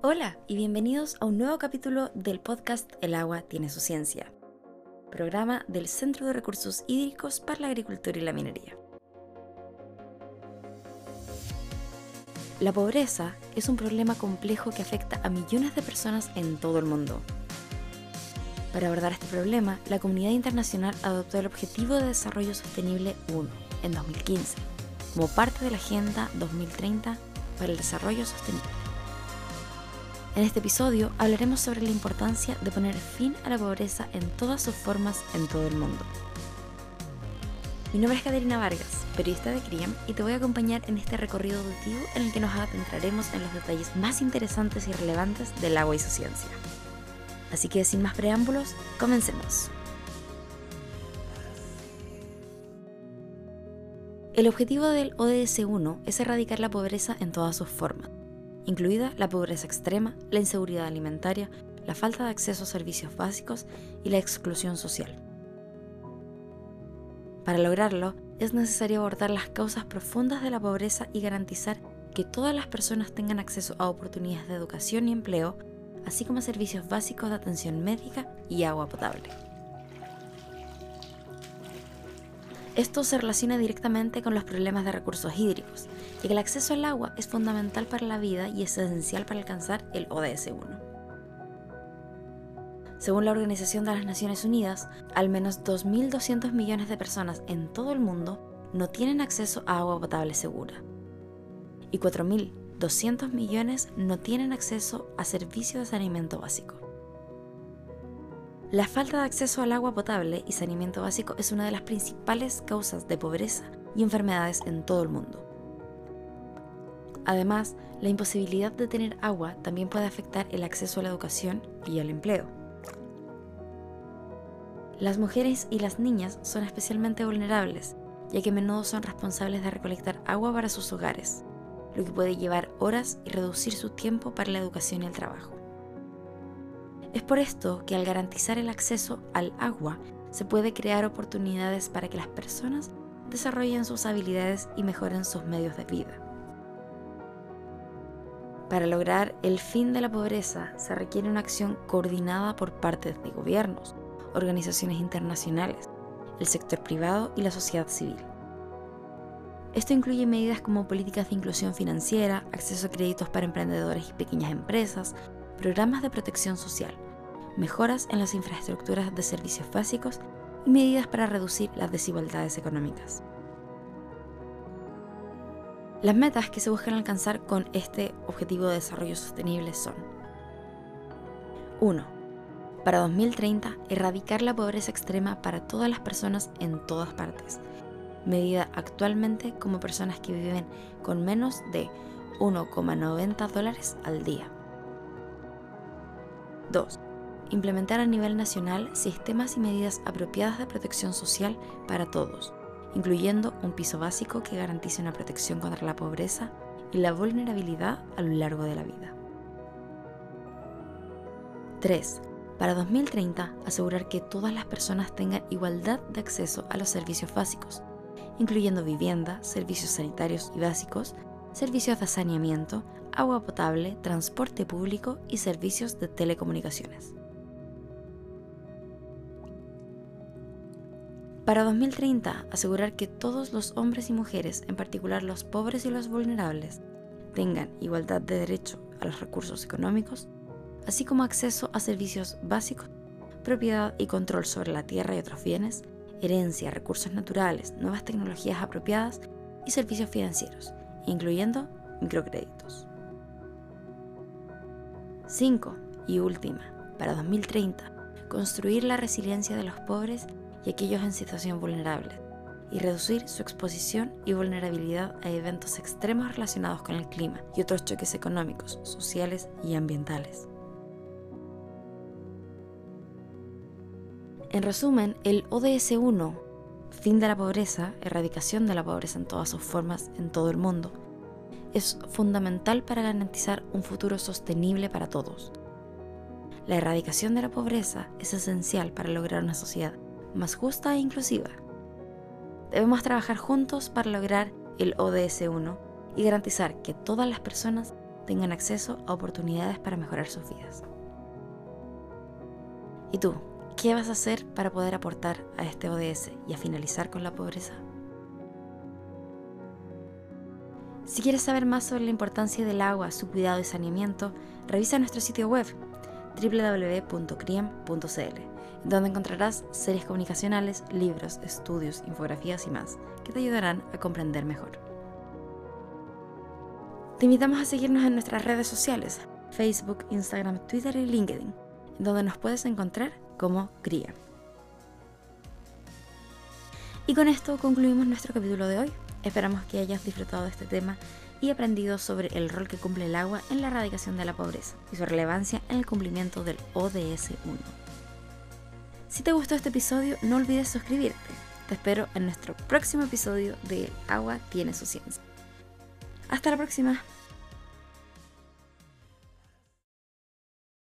Hola y bienvenidos a un nuevo capítulo del podcast El agua tiene su ciencia, programa del Centro de Recursos Hídricos para la Agricultura y la Minería. La pobreza es un problema complejo que afecta a millones de personas en todo el mundo. Para abordar este problema, la comunidad internacional adoptó el Objetivo de Desarrollo Sostenible 1 en 2015, como parte de la Agenda 2030 para el Desarrollo Sostenible. En este episodio hablaremos sobre la importancia de poner fin a la pobreza en todas sus formas en todo el mundo. Mi nombre es Caterina Vargas, periodista de CRIAM, y te voy a acompañar en este recorrido auditivo en el que nos adentraremos en los detalles más interesantes y relevantes del agua y su ciencia. Así que sin más preámbulos, comencemos. El objetivo del ODS 1 es erradicar la pobreza en todas sus formas incluida la pobreza extrema, la inseguridad alimentaria, la falta de acceso a servicios básicos y la exclusión social. Para lograrlo, es necesario abordar las causas profundas de la pobreza y garantizar que todas las personas tengan acceso a oportunidades de educación y empleo, así como a servicios básicos de atención médica y agua potable. Esto se relaciona directamente con los problemas de recursos hídricos, ya que el acceso al agua es fundamental para la vida y es esencial para alcanzar el ODS 1. Según la Organización de las Naciones Unidas, al menos 2.200 millones de personas en todo el mundo no tienen acceso a agua potable segura y 4.200 millones no tienen acceso a servicios de saneamiento básico. La falta de acceso al agua potable y saneamiento básico es una de las principales causas de pobreza y enfermedades en todo el mundo. Además, la imposibilidad de tener agua también puede afectar el acceso a la educación y al empleo. Las mujeres y las niñas son especialmente vulnerables, ya que a menudo son responsables de recolectar agua para sus hogares, lo que puede llevar horas y reducir su tiempo para la educación y el trabajo. Es por esto que al garantizar el acceso al agua, se puede crear oportunidades para que las personas desarrollen sus habilidades y mejoren sus medios de vida. Para lograr el fin de la pobreza se requiere una acción coordinada por parte de gobiernos, organizaciones internacionales, el sector privado y la sociedad civil. Esto incluye medidas como políticas de inclusión financiera, acceso a créditos para emprendedores y pequeñas empresas, programas de protección social, mejoras en las infraestructuras de servicios básicos y medidas para reducir las desigualdades económicas. Las metas que se buscan alcanzar con este objetivo de desarrollo sostenible son 1. Para 2030, erradicar la pobreza extrema para todas las personas en todas partes, medida actualmente como personas que viven con menos de 1,90 dólares al día. 2. Implementar a nivel nacional sistemas y medidas apropiadas de protección social para todos, incluyendo un piso básico que garantice una protección contra la pobreza y la vulnerabilidad a lo largo de la vida. 3. Para 2030, asegurar que todas las personas tengan igualdad de acceso a los servicios básicos, incluyendo vivienda, servicios sanitarios y básicos, servicios de saneamiento, agua potable, transporte público y servicios de telecomunicaciones. Para 2030, asegurar que todos los hombres y mujeres, en particular los pobres y los vulnerables, tengan igualdad de derecho a los recursos económicos, así como acceso a servicios básicos, propiedad y control sobre la tierra y otros bienes, herencia, recursos naturales, nuevas tecnologías apropiadas y servicios financieros, incluyendo microcréditos. 5. Y última, para 2030, construir la resiliencia de los pobres y aquellos en situación vulnerable, y reducir su exposición y vulnerabilidad a eventos extremos relacionados con el clima y otros choques económicos, sociales y ambientales. En resumen, el ODS 1, fin de la pobreza, erradicación de la pobreza en todas sus formas en todo el mundo, es fundamental para garantizar un futuro sostenible para todos. La erradicación de la pobreza es esencial para lograr una sociedad más justa e inclusiva. Debemos trabajar juntos para lograr el ODS 1 y garantizar que todas las personas tengan acceso a oportunidades para mejorar sus vidas. ¿Y tú? ¿Qué vas a hacer para poder aportar a este ODS y a finalizar con la pobreza? Si quieres saber más sobre la importancia del agua, su cuidado y saneamiento, revisa nuestro sitio web www.criem.cl, donde encontrarás series comunicacionales, libros, estudios, infografías y más, que te ayudarán a comprender mejor. Te invitamos a seguirnos en nuestras redes sociales, Facebook, Instagram, Twitter y LinkedIn, donde nos puedes encontrar como cría. Y con esto concluimos nuestro capítulo de hoy. Esperamos que hayas disfrutado de este tema y aprendido sobre el rol que cumple el agua en la erradicación de la pobreza y su relevancia en el cumplimiento del ODS 1. Si te gustó este episodio, no olvides suscribirte. Te espero en nuestro próximo episodio de Agua tiene su ciencia. Hasta la próxima.